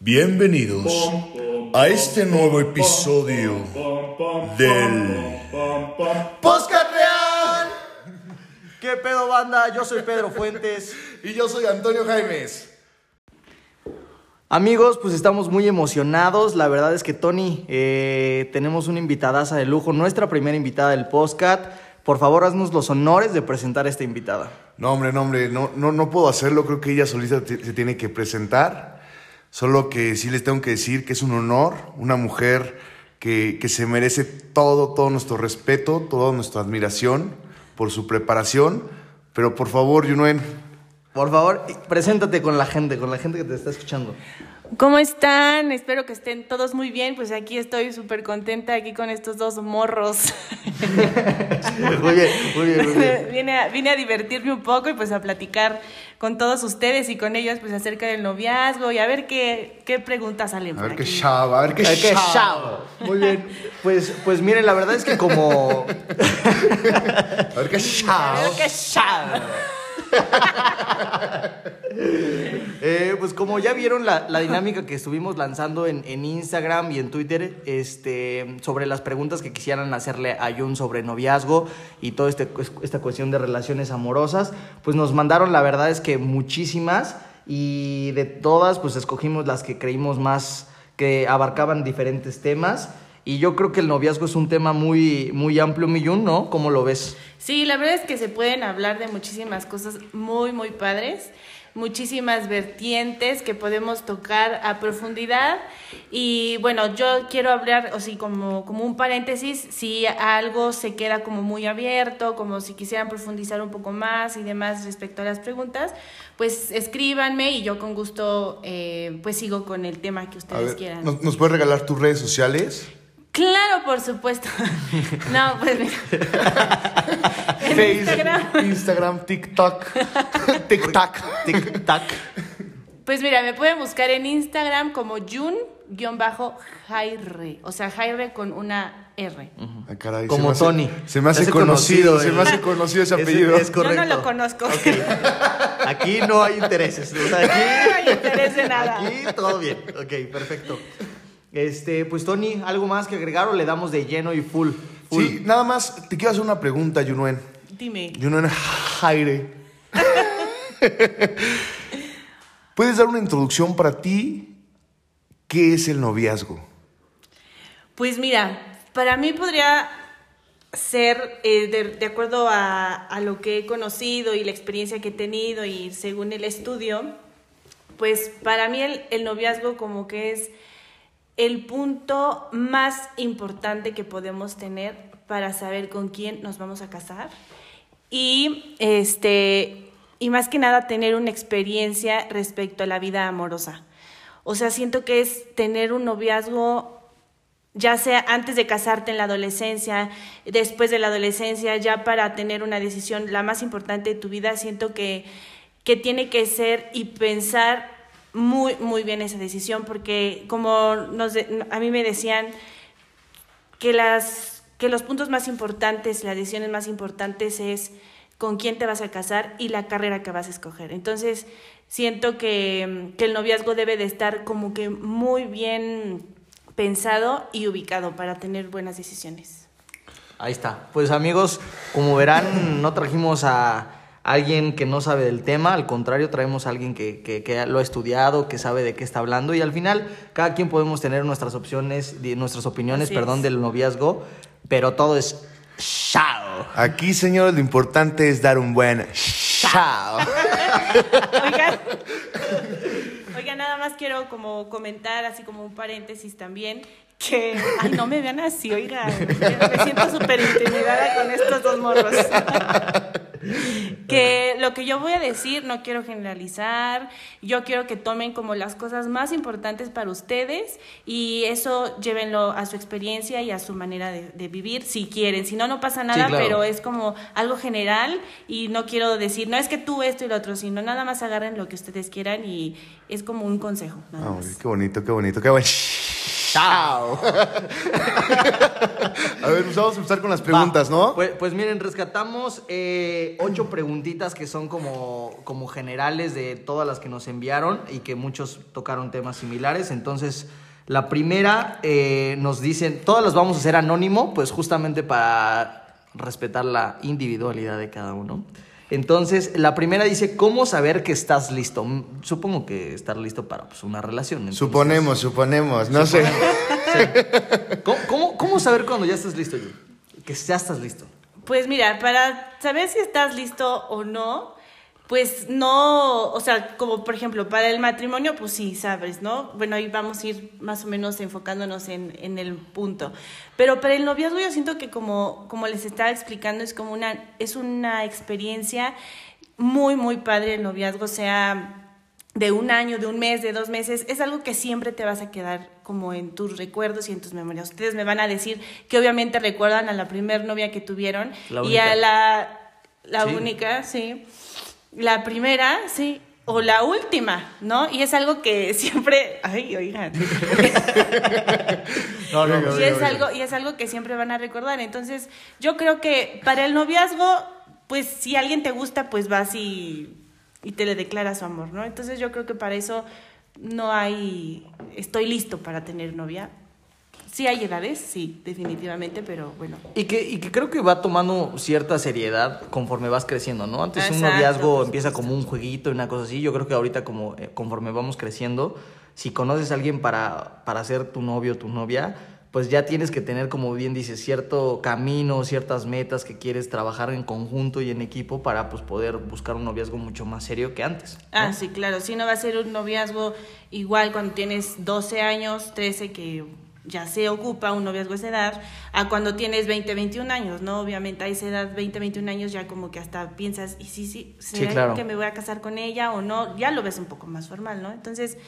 Bienvenidos a este nuevo episodio del ¡Podcast Real! ¿Qué pedo, banda? Yo soy Pedro Fuentes. y yo soy Antonio Jaimes. Amigos, pues estamos muy emocionados. La verdad es que, Tony, eh, tenemos una invitadaza de lujo, nuestra primera invitada del podcast. Por favor, haznos los honores de presentar a esta invitada. No, hombre, no, hombre, no, no, no puedo hacerlo. Creo que ella solita se tiene que presentar. Solo que sí les tengo que decir que es un honor, una mujer que, que se merece todo, todo nuestro respeto, toda nuestra admiración por su preparación. Pero por favor, Yunuen, Por favor, preséntate con la gente, con la gente que te está escuchando. ¿Cómo están? Espero que estén todos muy bien. Pues aquí estoy súper contenta aquí con estos dos morros. Muy bien, muy bien, muy bien. vine, a, vine a divertirme un poco y pues a platicar con todos ustedes y con ellos pues acerca del noviazgo y a ver qué, qué preguntas salen a ver qué chava, a ver qué qué chavo. Muy bien. Pues, pues miren, la verdad es que como. A ver qué chava. ¡Qué chavo! Eh, pues como ya vieron la, dinámica que estuvimos lanzando en, en Instagram y en Twitter este, sobre las preguntas que quisieran hacerle a Jun sobre noviazgo y toda este, esta cuestión de relaciones amorosas, pues nos mandaron la verdad es que muchísimas y de todas pues escogimos las que creímos más que abarcaban diferentes temas y yo creo que el noviazgo es un tema muy, muy amplio, mi Jun, ¿no? ¿Cómo lo ves? Sí, la verdad es que se pueden hablar de muchísimas cosas muy, muy padres, muchísimas vertientes que podemos tocar a profundidad. Y bueno, yo quiero hablar, o sí, como, como un paréntesis, si algo se queda como muy abierto, como si quisieran profundizar un poco más y demás respecto a las preguntas, pues escríbanme y yo con gusto eh, pues sigo con el tema que A ustedes ver, quieran. ¿nos, nos puedes regalar tus redes sociales? Claro, por supuesto. no, pues mira. en Facebook, Instagram. Instagram, TikTok, TikTok. Tic-tac. Pues mira, me pueden buscar en Instagram como Jun-Jaire. O sea, Jaire con una R. Ah, caray, Como se me hace- Tony. Se me hace, Se hace conocido, conocido se me hace conocido ese Es- apellido. es correcto. Yo no lo conozco. Aquí no hay intereses. o sea, aquí, No hay interés de nada. Aquí todo bien. Ok, perfecto. Este, pues Tony, ¿algo más que agregar o le damos de lleno y full? full? Sí, nada más, te quiero hacer una pregunta, Yunuen. Dime. Yunuen Jaire. ¿Puedes dar una introducción para ti? ¿Qué es el noviazgo? Pues mira, para mí podría ser, eh, de, de acuerdo a, a lo que he conocido y la experiencia que he tenido y según el estudio, pues para mí el, el noviazgo como que es el punto más importante que podemos tener para saber con quién nos vamos a casar y este y más que nada tener una experiencia respecto a la vida amorosa. O sea, siento que es tener un noviazgo ya sea antes de casarte en la adolescencia, después de la adolescencia, ya para tener una decisión la más importante de tu vida, siento que, que tiene que ser y pensar muy, muy bien esa decisión, porque como nos de- a mí me decían que, las, que los puntos más importantes, las decisiones más importantes es con quién te vas a casar y la carrera que vas a escoger. Entonces, siento que, que el noviazgo debe de estar como que muy bien pensado y ubicado para tener buenas decisiones. Ahí está. Pues amigos, como verán, no trajimos a alguien que no sabe del tema, al contrario, traemos a alguien que, que- que lo ha estudiado, que sabe de qué está hablando y al final cada quien podemos tener nuestras opciones, nuestras opiniones, Así perdón, es. del noviazgo, pero todo es chao. Aquí, señores, lo importante es dar un buen Chao. Oigan, oigan, nada más quiero como comentar, así como un paréntesis también, que, ay, no me vean así, oigan, me siento súper intimidada con estos dos morros. que lo que yo voy a decir no quiero generalizar, yo quiero que tomen como las cosas más importantes para ustedes y eso llévenlo a su experiencia y a su manera de, de vivir si quieren, si no, no pasa nada, claro. pero es como algo general y no quiero decir, no es que tú esto y lo otro, sino nada más agarren lo que ustedes quieran y es como un consejo. nada Ah, qué bonito, qué bonito, qué bueno. Chao. a ver, pues vamos a empezar con las preguntas, Va. ¿no? Pues, pues miren, rescatamos eh, ocho preguntitas que son como, como generales de todas las que nos enviaron y que muchos tocaron temas similares. Entonces, la primera eh, nos dicen, todas las vamos a hacer anónimo, pues justamente para respetar la individualidad de cada uno. Entonces, la primera dice, ¿cómo saber que estás listo? Supongo que estar listo para pues, una relación. entonces- Suponemos, suponemos, no sé. ¿Cómo, cómo, cómo saber cuando ya estás listo, Yu? Que ya estás listo. Pues mira, para saber si estás listo o no, pues no, o sea, como por ejemplo, para el matrimonio, pues sí, sabes, ¿no? Bueno, ahí vamos a ir más o menos enfocándonos en, en el punto. Pero para el noviazgo yo siento que como, como les estaba explicando, es como una, es una experiencia muy, muy padre el noviazgo, sea de un año, de un mes, de dos meses, es algo que siempre te vas a quedar como en tus recuerdos y en tus memorias. Ustedes me van a decir que obviamente recuerdan a la primer novia que tuvieron y a la, la Sí. única, sí. La primera, sí. O la última, ¿no? Y es algo que siempre. Ay, oigan. No, no, Venga, y, es algo, y es algo que siempre van a recordar. Entonces, yo creo que para el noviazgo, pues si alguien te gusta, pues vas y, y te le declaras su amor, ¿no? Entonces, yo creo que para eso no hay. Estoy listo para tener novia. Sí hay edades, sí, definitivamente, pero bueno. Y que, y que creo que va tomando cierta seriedad conforme vas creciendo, ¿no? Antes un noviazgo empieza como un jueguito y una cosa así. Yo creo que ahorita como eh, conforme vamos creciendo, si conoces a alguien para, para ser tu novio o tu novia, pues ya tienes que tener, como bien dices, cierto camino, ciertas metas que quieres trabajar en conjunto y en equipo para pues poder buscar un noviazgo mucho más serio que antes. ¿no? Ah, sí, claro. Si no va a ser un noviazgo igual cuando tienes 12 años, 13, que ya se ocupa un noviazgo a esa edad, a cuando tienes 20, 21 años, ¿no? Obviamente a esa edad, 20, 21 años, ya como que hasta piensas, y sí, sí, ¿será claro. que me voy a casar con ella o no? Ya lo ves un poco más formal, ¿no? Entonces,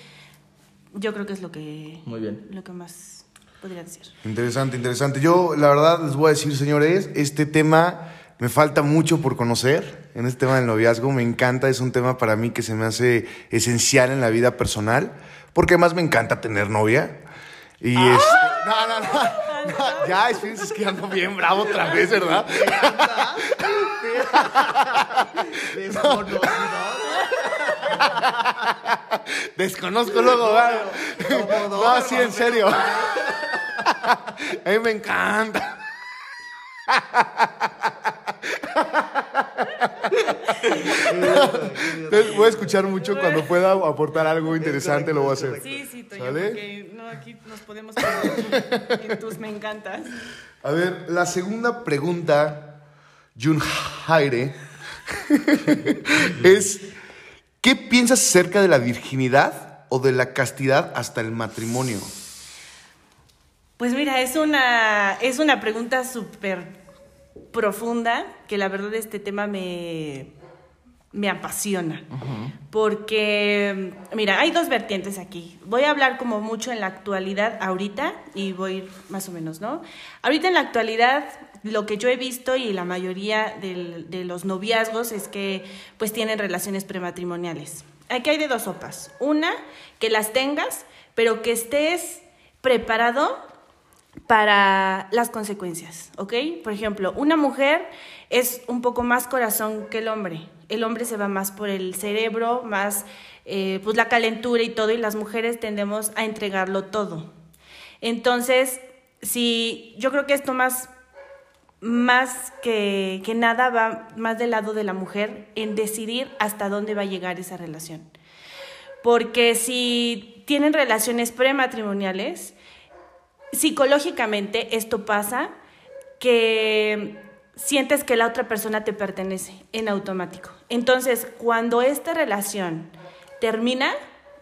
yo creo que es lo que, Muy bien. lo que más podría decir. Interesante, interesante. Yo, la verdad, les voy a decir, señores, este tema me falta mucho por conocer. En este tema del noviazgo me encanta, es un tema para mí que se me hace esencial en la vida personal, porque además me encanta tener novia. Y este, no, no, no, no, ya, espérense, es que ando bien bravo otra vez, ¿verdad? Desconozco luego, ¿verdad? No, sí, en serio. A mí me encanta. Entonces, voy a escuchar mucho cuando pueda aportar algo interesante, lo voy a hacer. Sí, sí, ¿Sale? Aquí nos podemos poner en tus me encantas. A ver, la segunda pregunta, Jun Haire, es: ¿qué piensas acerca de la virginidad o de la castidad hasta el matrimonio? Pues mira, es una, es una pregunta súper profunda, que la verdad este tema me, me apasiona. Porque, mira, hay dos vertientes aquí. Voy a hablar como mucho en la actualidad ahorita y voy más o menos, ¿no? Ahorita en la actualidad, lo que yo he visto y la mayoría del- de los noviazgos es que pues tienen relaciones prematrimoniales. Aquí hay de dos sopas. Una, que las tengas, pero que estés preparado para las consecuencias, ¿ok? Por ejemplo, una mujer es un poco más corazón que el hombre. El hombre se va más por el cerebro, más eh, pues la calentura y todo, y las mujeres tendemos a entregarlo todo. Entonces, si yo creo que esto más, más que, que nada va más del lado de la mujer en decidir hasta dónde va a llegar esa relación. Porque si tienen relaciones prematrimoniales, psicológicamente esto pasa que sientes que la otra persona te pertenece en automático. Entonces, cuando esta relación termina,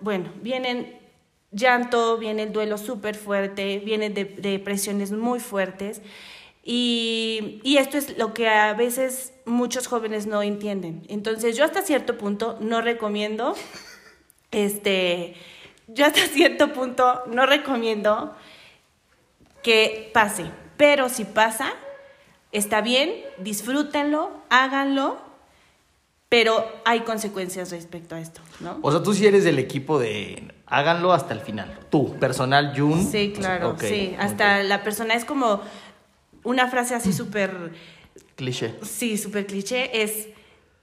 bueno, vienen llanto, viene el duelo súper fuerte, vienen de- depresiones muy fuertes. Y, y esto es lo que a veces muchos jóvenes no entienden. Entonces, yo hasta cierto punto no recomiendo, este, yo hasta cierto punto no recomiendo que pase. Pero si pasa, está bien, disfrútenlo, háganlo, pero hay consecuencias respecto a esto, ¿no? O sea, tú sí eres del equipo de Háganlo hasta el final. Tú, personal, Jun. Sí, claro, sí. Hasta la persona es como una frase así súper, Cliché. sí, súper cliché, es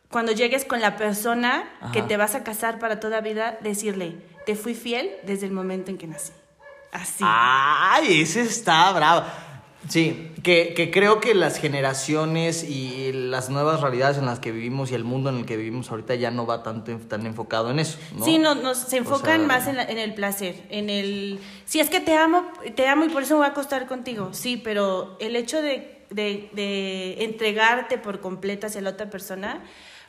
cuando llegues con la persona que te vas a casar para toda vida, decirle, te fui fiel desde el momento en que nací. Así. Ay, ese está bravo. Sí, que, que creo que las generaciones y las nuevas realidades en las que vivimos y el mundo en el que vivimos ahorita ya no va tanto en- tan enfocado en eso. ¿no? Sí, no, no, se enfocan sea- más en, la- en el placer, en el... Si es que te amo, te amo y por eso me voy a acostar contigo, sí, pero el hecho de, de, de entregarte por completo hacia la otra persona,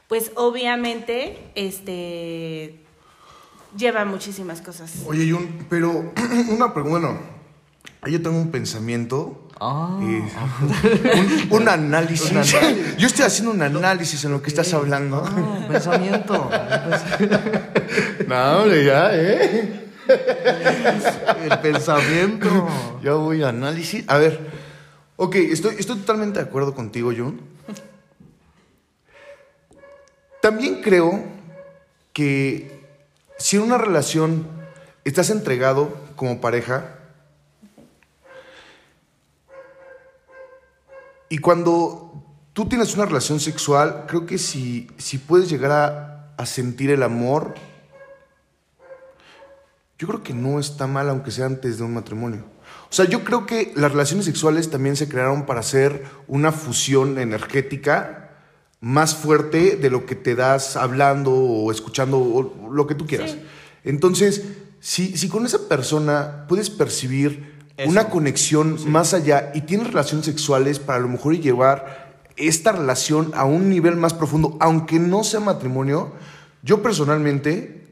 pues obviamente, este, lleva muchísimas cosas. Oye, Jun, pero una pregunta, bueno, yo tengo un pensamiento. Ah. un, un análisis. Un análisis. Yo estoy haciendo un análisis en lo que estás hablando. Ah, pensamiento. No, hombre, ya, ¿eh? El pensamiento. Ya voy a análisis. A ver, ok, estoy, estoy totalmente de acuerdo contigo, Jun. También creo que si en una relación estás entregado como pareja y cuando tú tienes una relación sexual, creo que si, si puedes llegar a, a sentir el amor, yo creo que no está mal aunque sea antes de un matrimonio. O sea, yo creo que las relaciones sexuales también se crearon para hacer una fusión energética más fuerte de lo que te das hablando o escuchando o lo que tú quieras. Sí. Entonces, si, si con esa persona puedes percibir Eso. una conexión más allá y tienes relaciones sexuales para a lo mejor llevar esta relación a un nivel más profundo, aunque no sea matrimonio, yo personalmente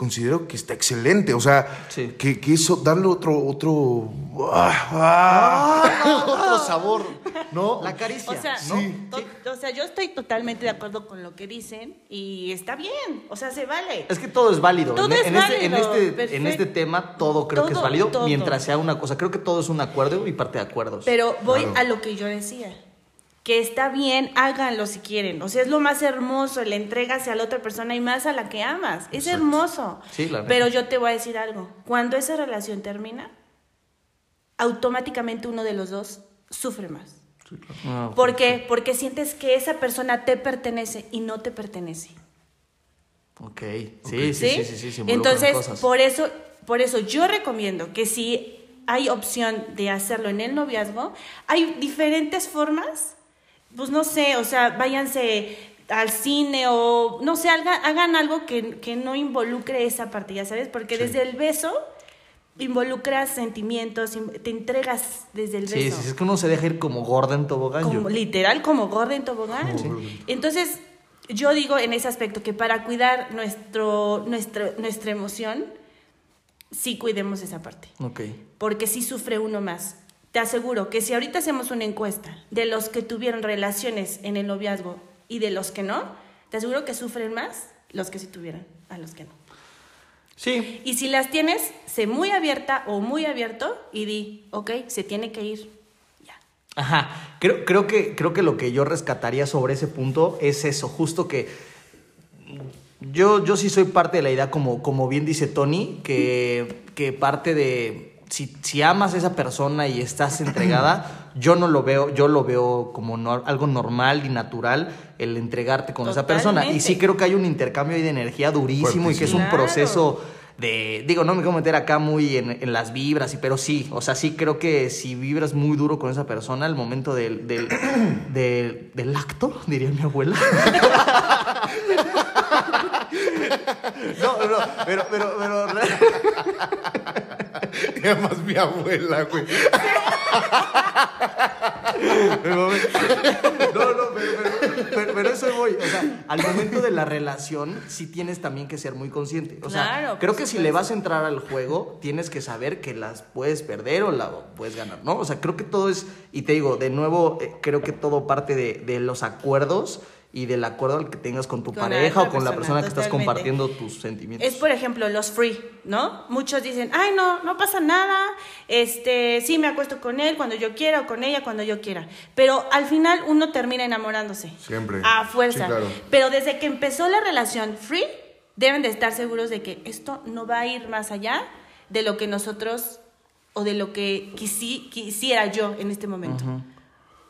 considero que está excelente. O sea, Sí. que, que eso, darle otro, otro, ah, ah, otro sabor, ¿no? La caricia. O sea, ¿no? to- o sea, yo estoy totalmente de acuerdo con lo que dicen y está bien, o sea, se vale. Es que todo es válido. Todo en, es en este, en, válido, este, en perfecto. este tema todo creo que es Todo, válido todo. mientras sea una cosa. Creo que todo es un acuerdo y parte de acuerdos. Pero voy Claro. a lo que yo decía. Que está bien, háganlo si quieren. O sea, es lo más hermoso, el entrega hacia la otra persona y más a la que amas. Es hermoso. Sí, la. Pero yo te voy a decir algo. Cuando esa relación termina, automáticamente uno de los dos sufre más. Ah, ¿Por qué? Porque sientes que esa persona te pertenece y no te pertenece. Ok. Sí, sí, sí, sí, sí, involucran Entonces, cosas. por eso, por eso yo recomiendo que si hay opción de hacerlo en el noviazgo, hay diferentes formas, pues no sé, o sea, váyanse al cine o no sé, hagan, hagan algo que, que no involucre esa parte, ya sabes, porque desde el beso involucras sentimientos, im- te entregas desde el beso. sí, sí, es que uno se deja ir como gorda en tobogán. Como- literal como gorda en tobogán. Entonces, yo digo en ese aspecto que para cuidar nuestro, nuestro, nuestra emoción, sí cuidemos esa parte. Ok. Porque sí sufre uno más. Te aseguro que si ahorita hacemos una encuesta de los que tuvieron relaciones en el noviazgo y de los que no, te aseguro que sufren más los que sí tuvieron a los que no. Sí. Y si las tienes, sé muy abierta o muy abierto y di, ok, se tiene que ir. Ya. Ajá. Creo, creo, que, creo que lo que yo rescataría sobre ese punto es eso, justo que yo, yo sí soy parte de la idea, como, como bien dice Tony, que, que parte de si, si amas a esa persona y estás entregada, yo no lo veo, yo lo veo como no- algo normal y natural el entregarte con esa persona. Y sí creo que hay un intercambio ahí de energía durísimo y que es un Claro. proceso de, digo, no me quiero meter acá muy en, en las vibras, y, pero sí, o sea, sí creo que si vibras muy duro con esa persona, el momento del, del, del, del acto, diría mi abuela. No, no, pero, pero, pero, Y además mi abuela, güey. No, no, pero, pero, pero, pero eso voy. O sea, al momento de la relación, sí tienes también que ser muy consciente. O sea, Claro, creo que si le vas a entrar al juego, tienes que saber que las puedes perder o la puedes ganar, ¿no? O sea, creo que todo es, y te digo, de nuevo, eh, creo que todo parte de, de los acuerdos y del acuerdo al que tengas con tu Con pareja o con la persona, que estás compartiendo tus sentimientos. Es por ejemplo los free, ¿no? Muchos dicen, ay no, no pasa nada, este, sí me acuesto con él cuando yo quiera o con ella cuando yo quiera. Pero al final uno termina enamorándose. Siempre. A fuerza. Sí, claro. Pero desde que empezó la relación free, deben de estar seguros de que esto no va a ir más allá de lo que nosotros o de lo que quisi- quisiera yo en este momento.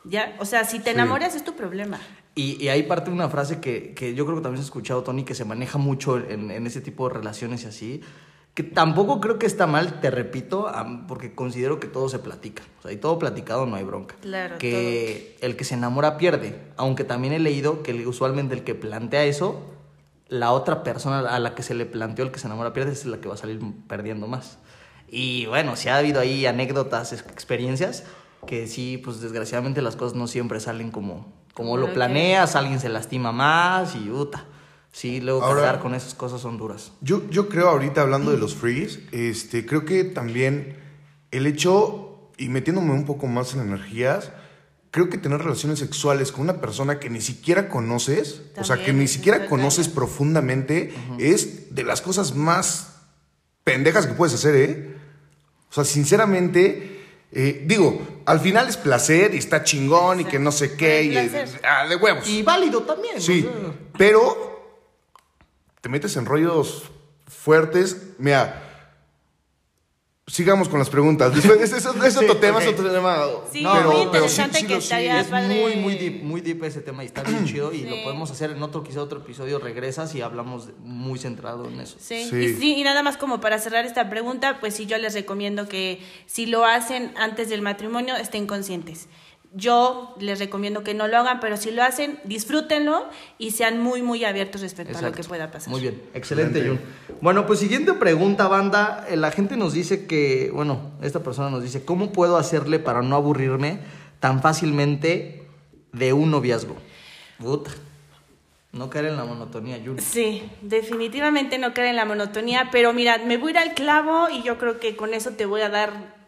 ¿Ya? O sea, si te enamoras es tu problema. Y, y ahí parte una frase que, que yo creo que también has escuchado, Tony, que se maneja mucho en, en ese tipo de relaciones y así, que tampoco creo que está mal, te repito, porque considero que todo se platica. O sea, y todo platicado no hay bronca. Claro, Que el que se enamora pierde, aunque también he leído que usualmente el que plantea eso, la otra persona a la que se le planteó el que se enamora pierde es la que va a salir perdiendo más. Y bueno, si ha habido ahí anécdotas, ex- experiencias, que sí, pues desgraciadamente las cosas no siempre salen como, como lo planeas, alguien se lastima más y puta. Sí, luego Ahora- cargar con esas cosas son duras. Yo, yo creo ahorita hablando de los frees, este, creo que también el hecho, y metiéndome un poco más en energías, creo que tener relaciones sexuales con una persona que ni siquiera conoces, o sea, que También ni siquiera conoces profundamente, es de las cosas más pendejas que puedes hacer, ¿eh? O sea, sinceramente, eh, digo, al final es placer y está chingón y que no sé qué, y, Es ah, de huevos. Y válido también. Sí, o sea. pero te metes en rollos fuertes. Mira, sigamos con las preguntas. Después, es, es- es otro Sí, tema, es otro tema. Sí, No, muy pero- pero interesante sí que estaría Es padre. muy, muy deep, muy deep ese tema y está bien chido y Sí. lo podemos hacer en otro, quizá otro episodio, regresas y hablamos muy centrado en eso. Sí. Sí. Y, sí, y nada más como para cerrar esta pregunta, pues sí, yo les recomiendo que si lo hacen antes del matrimonio, estén conscientes. Yo les recomiendo que no lo hagan, pero si lo hacen, disfrútenlo y sean muy, muy abiertos respecto a lo que pueda pasar. Muy bien, excelente. Jun. Bueno, pues siguiente pregunta, banda. Eh, La gente nos dice que, bueno, esta persona nos dice, ¿cómo puedo hacerle para no aburrirme tan fácilmente de un noviazgo? Puta. No caer en la monotonía, Jun. Sí, definitivamente no caer en la monotonía, pero mira, me voy a ir al clavo y yo creo que con eso te voy a dar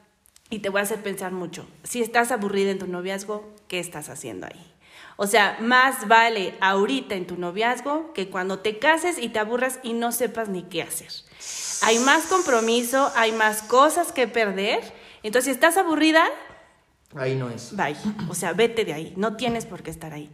y te voy a hacer pensar mucho. Si estás aburrida en tu noviazgo, ¿qué estás haciendo ahí? O sea, más vale ahorita en tu noviazgo que cuando te cases y te aburras y no sepas ni qué hacer. Hay más compromiso, hay más cosas que perder. Entonces, si estás aburrida, Ahí no es. Bye. O sea, vete de ahí. No tienes por qué estar ahí.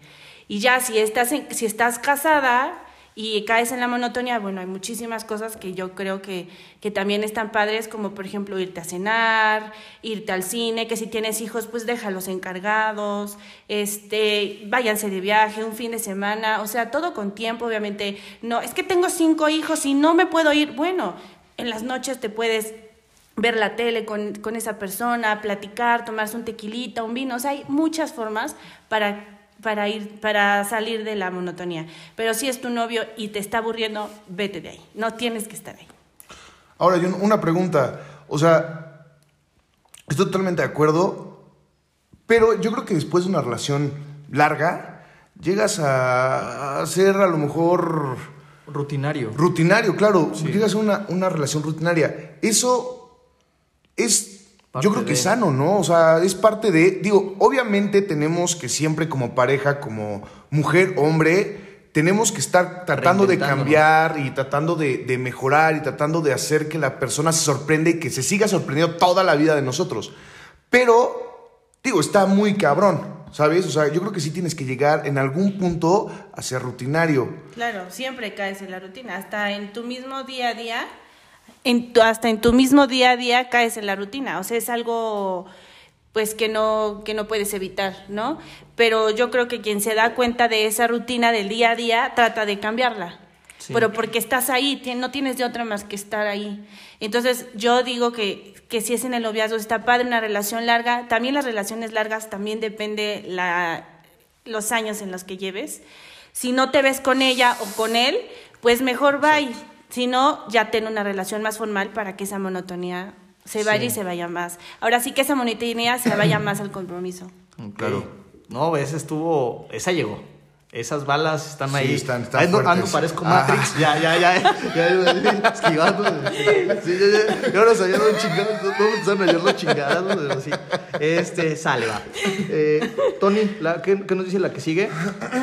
Y ya, si estás, en- si estás casada y caes en la monotonía, bueno, hay muchísimas cosas que yo creo que, que también están padres, como por ejemplo irte a cenar, irte al cine, que si tienes hijos, pues déjalos encargados, este, váyanse de viaje, un fin de semana, o sea, todo con tiempo, obviamente. No, es que tengo cinco hijos y no me puedo ir. Bueno, en las noches te puedes ver la tele con, con esa persona, platicar, tomarse un tequilita, un vino. O sea, hay muchas formas para, para, ir, para salir de la monotonía. Pero si es tu novio y te está aburriendo, vete de ahí. No tienes que estar ahí. Ahora, yo una pregunta. O sea, estoy totalmente de acuerdo, pero yo creo que después de una relación larga, llegas a, a ser a lo mejor Rutinario. rutinario, claro. Llegas a una, una relación rutinaria. Eso es, yo creo que de- sano, ¿no? O sea, es parte de, digo, obviamente tenemos que siempre como pareja, como mujer, hombre, tenemos que estar tratando de cambiar y tratando de, de mejorar y tratando de hacer que la persona se sorprenda y que se siga sorprendiendo toda la vida de nosotros. Pero, digo, está muy cabrón, ¿sabes? O sea, yo creo que sí tienes que llegar en algún punto a ser rutinario. Claro, siempre caes en la rutina. Hasta en tu mismo día a día, en tu- hasta en tu mismo día a día caes en la rutina. O sea, es algo pues que no, que no puedes evitar, ¿no? Pero yo creo que quien se da cuenta de esa rutina del día a día trata de cambiarla. Sí. Pero porque estás ahí, no tienes de otra más que estar ahí. Entonces, yo digo que, que si es en el noviazgo, está padre una relación larga. También las relaciones largas, también depende la, los años en los que lleves. Si no te ves con ella o con él, pues mejor bye. Si no, ya ten una relación más formal para que esa monotonía se vaya y se vaya más. Ahora sí que esa monotonía se vaya más al compromiso. Claro. No, esa estuvo. Esa llegó. Esas balas están Sí, ahí. están- están Ando, ando, fuertes. parezco Ah. Matrix. Ya, ya, ya. ya, ya, esquivando. Sí, ya, ya. Y ahora salían los chingados. No me empezaron a hallar los chingados, pero sí. Este, sale, va. Eh, Tony, la, ¿qué, ¿qué nos dice la que sigue?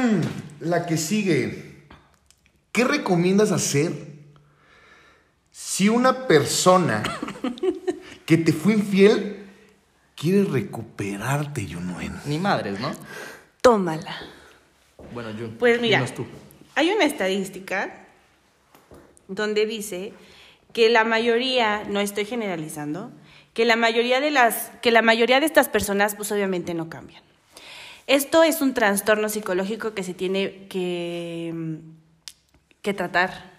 La que sigue. ¿Qué recomiendas hacer si una persona que te fue infiel quiere recuperarte, Yunuen? Ni madres, ¿no? Tómala. Bueno, Jun. Pues mira, tú. hay una estadística donde dice que la mayoría, no estoy generalizando, que la mayoría de las, que la mayoría de estas personas, pues obviamente no cambian. Esto es un trastorno psicológico que se tiene que, que tratar,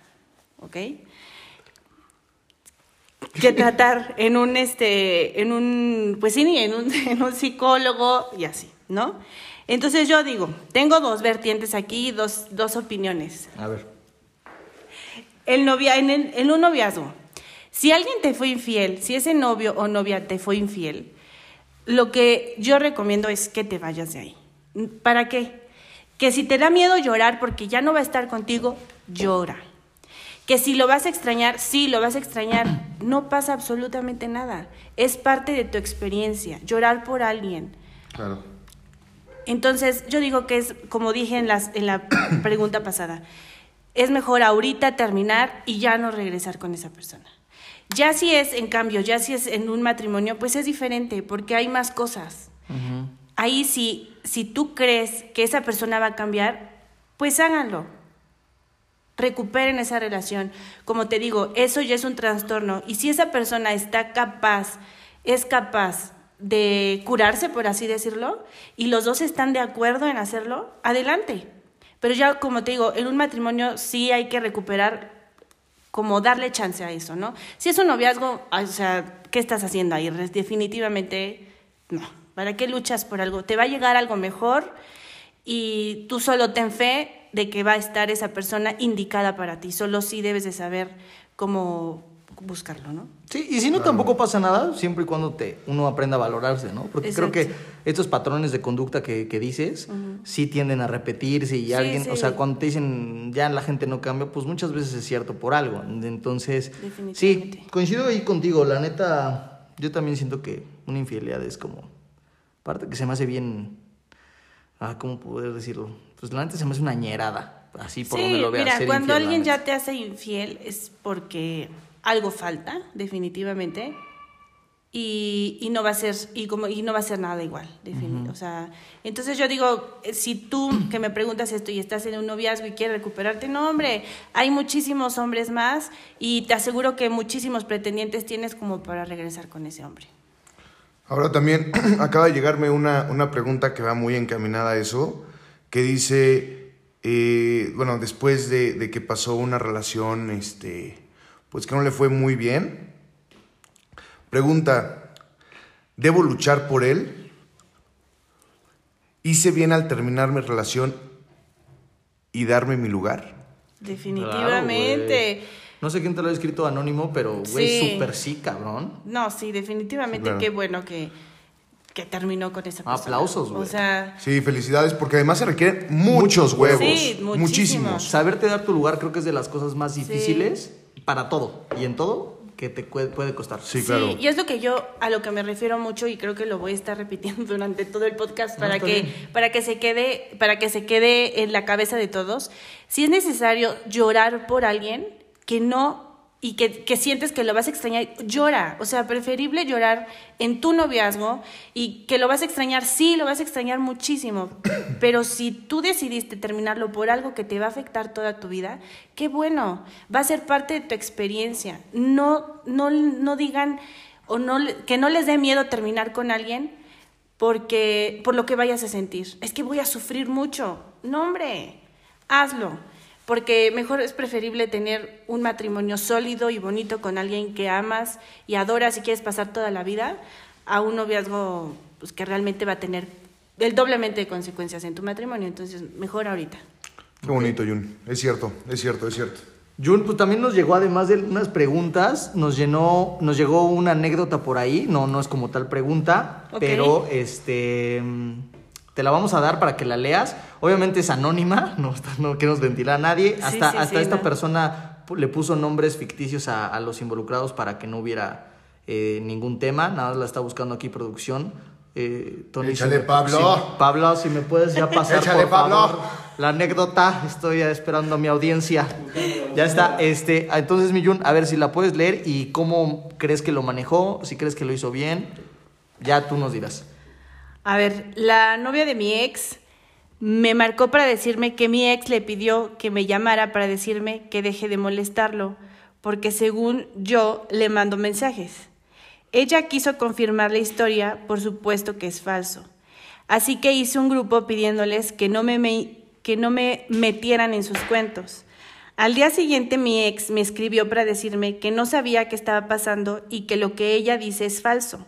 ¿ok? Que tratar en un, este, en un, pues sí, en un, en un psicólogo y así, ¿no? Entonces yo digo, tengo dos vertientes aquí, dos, dos opiniones. A ver. El novia, en, el- en un noviazgo, si alguien te fue infiel, si ese novio o novia te fue infiel, lo que yo recomiendo es que te vayas de ahí. ¿Para qué? Que si te da miedo llorar porque ya no va a estar contigo, llora. Que si lo vas a extrañar, sí, lo vas a extrañar. No pasa absolutamente nada. Es parte de tu experiencia. Llorar por alguien. Claro. Entonces, yo digo que es, como dije en, las, en la pregunta pasada, es mejor ahorita terminar y ya no regresar con esa persona. Ya si es, en cambio, ya si es en un matrimonio, pues es diferente, porque hay más cosas. Ahí si, si tú crees que esa persona va a cambiar, pues háganlo. Recuperen esa relación. Como te digo, eso ya es un trastorno. Y si esa persona está capaz, es capaz de curarse, por así decirlo, y los dos están de acuerdo en hacerlo, adelante. Pero ya, como te digo, en un matrimonio sí hay que recuperar, como darle chance a eso, ¿no? Si es un noviazgo, o sea, ¿qué estás haciendo ahí? Definitivamente, no. ¿Para qué luchas por algo? Te va a llegar algo mejor y tú solo ten fe de que va a estar esa persona indicada para ti. Solo sí debes de saber cómo buscarlo, ¿no? Sí, y si no, tampoco pasa nada, siempre y cuando te, uno aprenda a valorarse, ¿no? Porque creo que estos patrones de conducta que, que dices sí tienden a repetirse y Sí, alguien, sí. o sea, cuando te dicen ya la gente no cambia, pues muchas veces es cierto por algo. Entonces, sí, coincido ahí contigo, la neta, yo también siento que una infidelidad es como parte que se me hace bien, ah, ¿cómo poder decirlo? Pues la neta se me hace una ñerada, así por donde Sí, lo veas. mira, ser cuando infiel, alguien ya te hace infiel es porque algo falta, definitivamente, y, y no va a ser y como y no va a ser nada igual, o sea, entonces yo digo, eh, si tú que me preguntas esto y estás en un noviazgo y quieres recuperarte, no hombre, hay muchísimos hombres más y te aseguro que muchísimos pretendientes tienes como para regresar con ese hombre. Ahora también acaba de llegarme una, una pregunta que va muy encaminada a eso, que dice, eh, bueno, después de, de que pasó una relación, este, pues que no le fue muy bien, pregunta, ¿debo luchar por él? ¿Hice bien al terminar mi relación y darme mi lugar? Definitivamente. Claro, no sé quién te lo ha escrito anónimo, pero güey, Sí. súper sí, cabrón. no, sí, definitivamente Sí, claro. qué bueno que, que terminó con esa persona. Aplausos, güey. O sea, Sí, felicidades, porque además se requieren muchos huevos. Sí, muchísimos. muchísimos. Saberte dar tu lugar creo que es de las cosas más difíciles para todo. Y en todo que te puede costar. Sí, claro. y es lo que yo a lo que me refiero mucho y creo que lo voy a estar repitiendo durante todo el podcast para que bien. para que se quede para que se quede en la cabeza de todos. Si es necesario llorar por alguien que no y que, que sientes que lo vas a extrañar, llora. O sea, preferible llorar en tu noviazgo y que lo vas a extrañar, sí, lo vas a extrañar muchísimo. Pero si tú decidiste terminarlo por algo que te va a afectar toda tu vida, qué bueno, va a ser parte de tu experiencia. No, no, no digan o no, que no les dé miedo terminar con alguien porque por lo que vayas a sentir. Es que voy a sufrir mucho. No, hombre, hazlo. Porque mejor es preferible tener un matrimonio sólido y bonito con alguien que amas y adoras y quieres pasar toda la vida a un noviazgo pues, que realmente va a tener el doblemente de consecuencias en tu matrimonio. Entonces, mejor ahorita. Qué bonito, Jun. Es cierto, es cierto, es cierto. Jun, pues también nos llegó, además de unas preguntas, nos llenó, nos llegó una anécdota por ahí, no, no es como tal pregunta, pero este mm, te la vamos a dar para que la leas. Obviamente es anónima, no, está- no queremos ventilar a nadie. Sí, hasta sí, hasta sí, esta no. persona le puso nombres ficticios a, a los involucrados para que no hubiera eh, ningún tema. Nada más la está buscando aquí producción. Eh, Tony, Échale, si me- Pablo. si- Pablo, si me puedes ya pasar Échale, por Pablo. favor, la anécdota. Estoy esperando a mi audiencia. Ya está. Este, entonces, Millun, a ver si la puedes leer y cómo crees que lo manejó, si crees que lo hizo bien. Ya tú nos dirás. A ver, la novia de mi ex Me marcó para decirme que mi ex le pidió que me llamara para decirme que deje de molestarlo, porque según yo le mando mensajes. Ella quiso confirmar la historia, por supuesto que es falso. Así que hice un grupo pidiéndoles que no me, que no me metieran en sus cuentos. Al día siguiente mi ex me escribió para decirme que no sabía qué estaba pasando y que lo que ella dice es falso.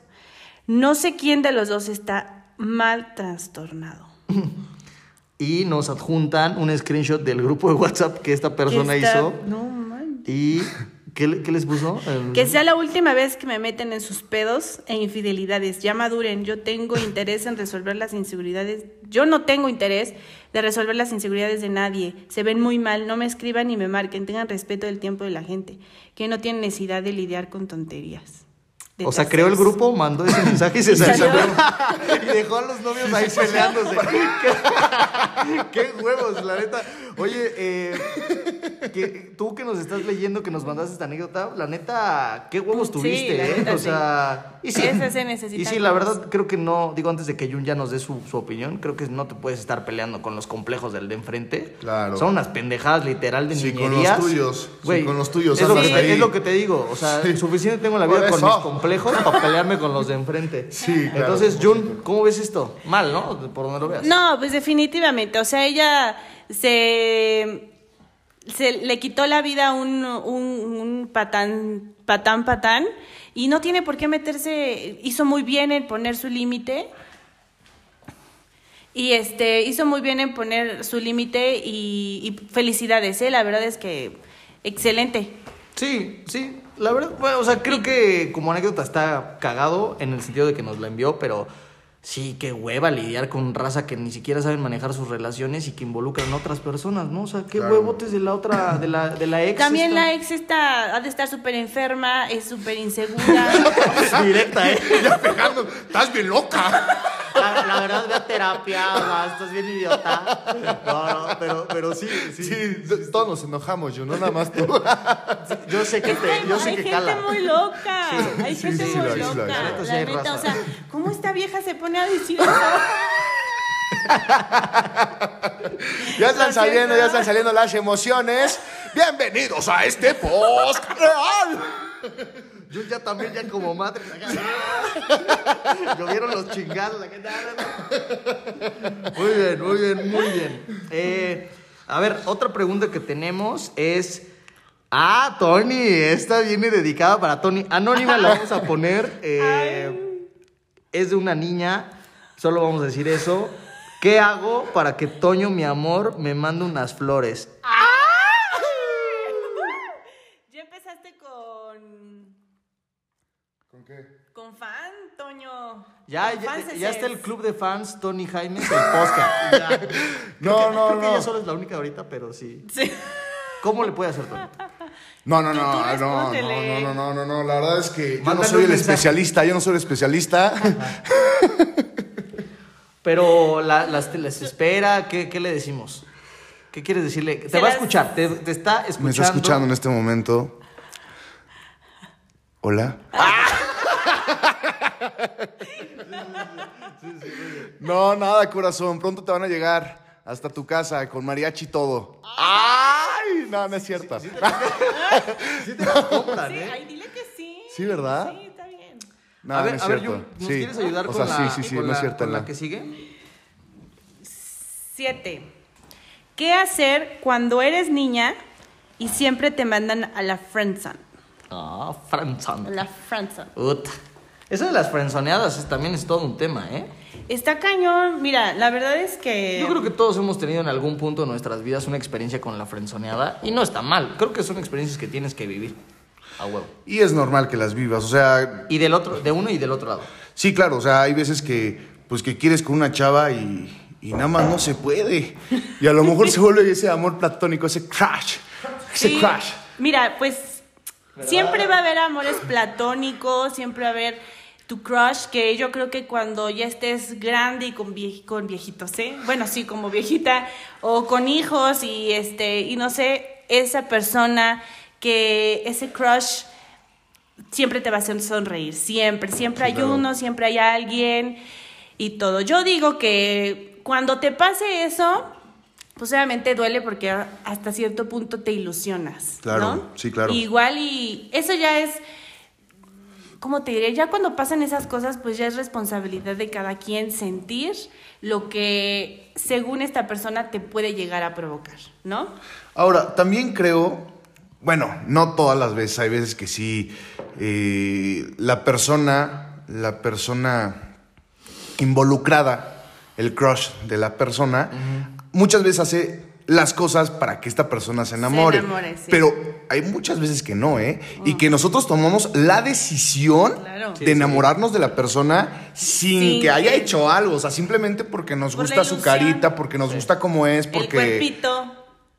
No sé quién de los dos está mal trastornado. Y nos adjuntan un screenshot del grupo de WhatsApp que esta persona Que está- hizo. No, man. ¿Y qué, qué les puso? El- Que sea la última vez que me meten en sus pedos e infidelidades. Ya maduren. Yo tengo interés en resolver las inseguridades. Yo no tengo interés de resolver las inseguridades de nadie. Se ven muy mal. No me escriban ni me marquen. Tengan respeto del tiempo de la gente. Que no tienen necesidad de lidiar con tonterías. De O sea, creó el grupo, mandó ese mensaje y se salió. salió. y dejó a los novios ahí peleándose. ¿Qué, qué huevos, la neta. Oye, eh, que- tú que nos estás leyendo, que nos mandaste esta anécdota, la neta, qué huevos Sí, tuviste, la ¿eh? neta, o sí. sea, y sí. Ese se necesita Y sí, la verdad, creo que no, digo antes de que Jun ya nos dé su, su opinión, creo que no te puedes estar peleando con los complejos del de enfrente. Claro. Son unas pendejadas literal de Sí, con los tuyos. Sí, Güey, con los tuyos, Es lo, que ahí. es lo que te digo. O sea, suficiente tengo en la vida con mis complejos para pelearme con los de enfrente. Sí, claro. Entonces, Jun, ¿cómo ves esto? Mal, ¿no? Por donde lo veas. No, pues definitivamente. O sea, ella se, se le quitó la vida a un, un, un patán, patán, patán, y no tiene por qué meterse. Hizo muy bien en poner su límite. Y este, hizo muy bien en poner su límite y, y felicidades, ¿eh? La verdad es que excelente. Sí, sí. La verdad, bueno, o sea, creo que como anécdota está cagado en el sentido de que nos la envió, pero sí, qué hueva lidiar con raza que ni siquiera saben manejar sus relaciones y que involucran a otras personas, ¿no? O sea, qué Claro. huevotes de la otra, de la, de la ex. También esta. la ex está, ha de estar súper enferma, es súper insegura. Directa, ¿eh? Ya pegando. Estás bien loca. La, la verdad, ve a terapia, va, estás bien idiota. No, no, pero, pero sí, sí. Sí, todos nos enojamos, yo, no nada más tú. Yo sé que te, yo sé hay que gente cala. muy loca. hay sí, gente sí, muy loca. La neta sí La hay neta, raza. o sea, ¿cómo esta vieja se pone a decir eso? Ya están saliendo, ya están saliendo las emociones. Bienvenidos a este post real. Yo ya también, ya como madre. Llovieron los chingados. Muy bien, muy bien, muy bien. Eh, a ver, otra pregunta que tenemos es. Ah, Tony, esta viene dedicada para Tony. Anónima la vamos a poner. eh, es de una niña, solo vamos a decir eso. ¿Qué hago para que Toño, mi amor, me mande unas flores? Ya empezaste con. ¿Con qué? Con fan, Toño. Ya, Con ya, ya está el club de fans Tony Jaime, el podcast. Ya. No, que- no, creo que no. ella solo es la única ahorita, pero sí. Sí. ¿Cómo le puede hacer Tony? No, no, no, no, no, no, no, no, no, la verdad es que yo no soy el especialista, yo no soy el especialista. Pero la- las, las espera, ¿qué, qué le decimos? ¿Qué quieres decirle? Te Se va a escuchar, te, te está escuchando. Me está escuchando en este momento. Hola. No, nada, corazón. Pronto te van a llegar hasta tu casa con mariachi y todo. ¡Ay! No, no es cierto. Sí te la compran, Sí, ¿eh? ay, dile que sí. Sí, ¿verdad? Sí, está bien. No, a ver, no es a ver, cierto. ¿nos Sí. quieres ayudar o con, la, sí, sí, sí, con no la- cierto. con la no. que sigue? Siete. ¿Qué hacer cuando eres niña y siempre te mandan a la friendzone? Ah, A friendzone. la friendzone. Uta. Eso de las frenzoneadas es- también es todo un tema, ¿eh? Está cañón. Mira, la verdad es que... Yo creo que todos hemos tenido en algún punto de nuestras vidas una experiencia con la frenzoneada y no está mal. Creo que son experiencias que tienes que vivir a huevo. Y es normal que las vivas. O sea, Y del otro, de uno y del otro lado. sí, claro. O sea, hay veces que, pues, que quieres con una chava y, y nada más no se puede. Y a lo mejor se vuelve ese amor platónico, ese crash. Ese Sí. crash. Mira, pues siempre va a haber amores platónicos, siempre va a haber tu crush, que yo creo que cuando ya estés grande y con, vie- con viejitos, ¿eh? Bueno, sí, como viejita, o con hijos y este, y no sé, esa persona que ese crush siempre te va a hacer sonreír, siempre, siempre hay uno, siempre hay alguien y todo. Yo digo que cuando te pase eso, pues obviamente duele porque hasta cierto punto te ilusionas. Claro, ¿no? sí, claro. Igual y eso ya es, ¿cómo te diré? Ya cuando pasan esas cosas, pues ya es responsabilidad de cada quien sentir lo que según esta persona te puede llegar a provocar, ¿no? Ahora, también creo, bueno, no todas las veces, hay veces que sí, eh, la persona, la persona involucrada, el crush de la persona, muchas veces hace las cosas para que esta persona se enamore. enamore, sí. Pero hay muchas veces que no, ¿eh? Y que nosotros tomamos la decisión Claro. de enamorarnos de la persona sin Sin que haya hecho algo, o sea, simplemente porque nos Por gusta su carita, porque nos gusta cómo es, El porque cuerpito.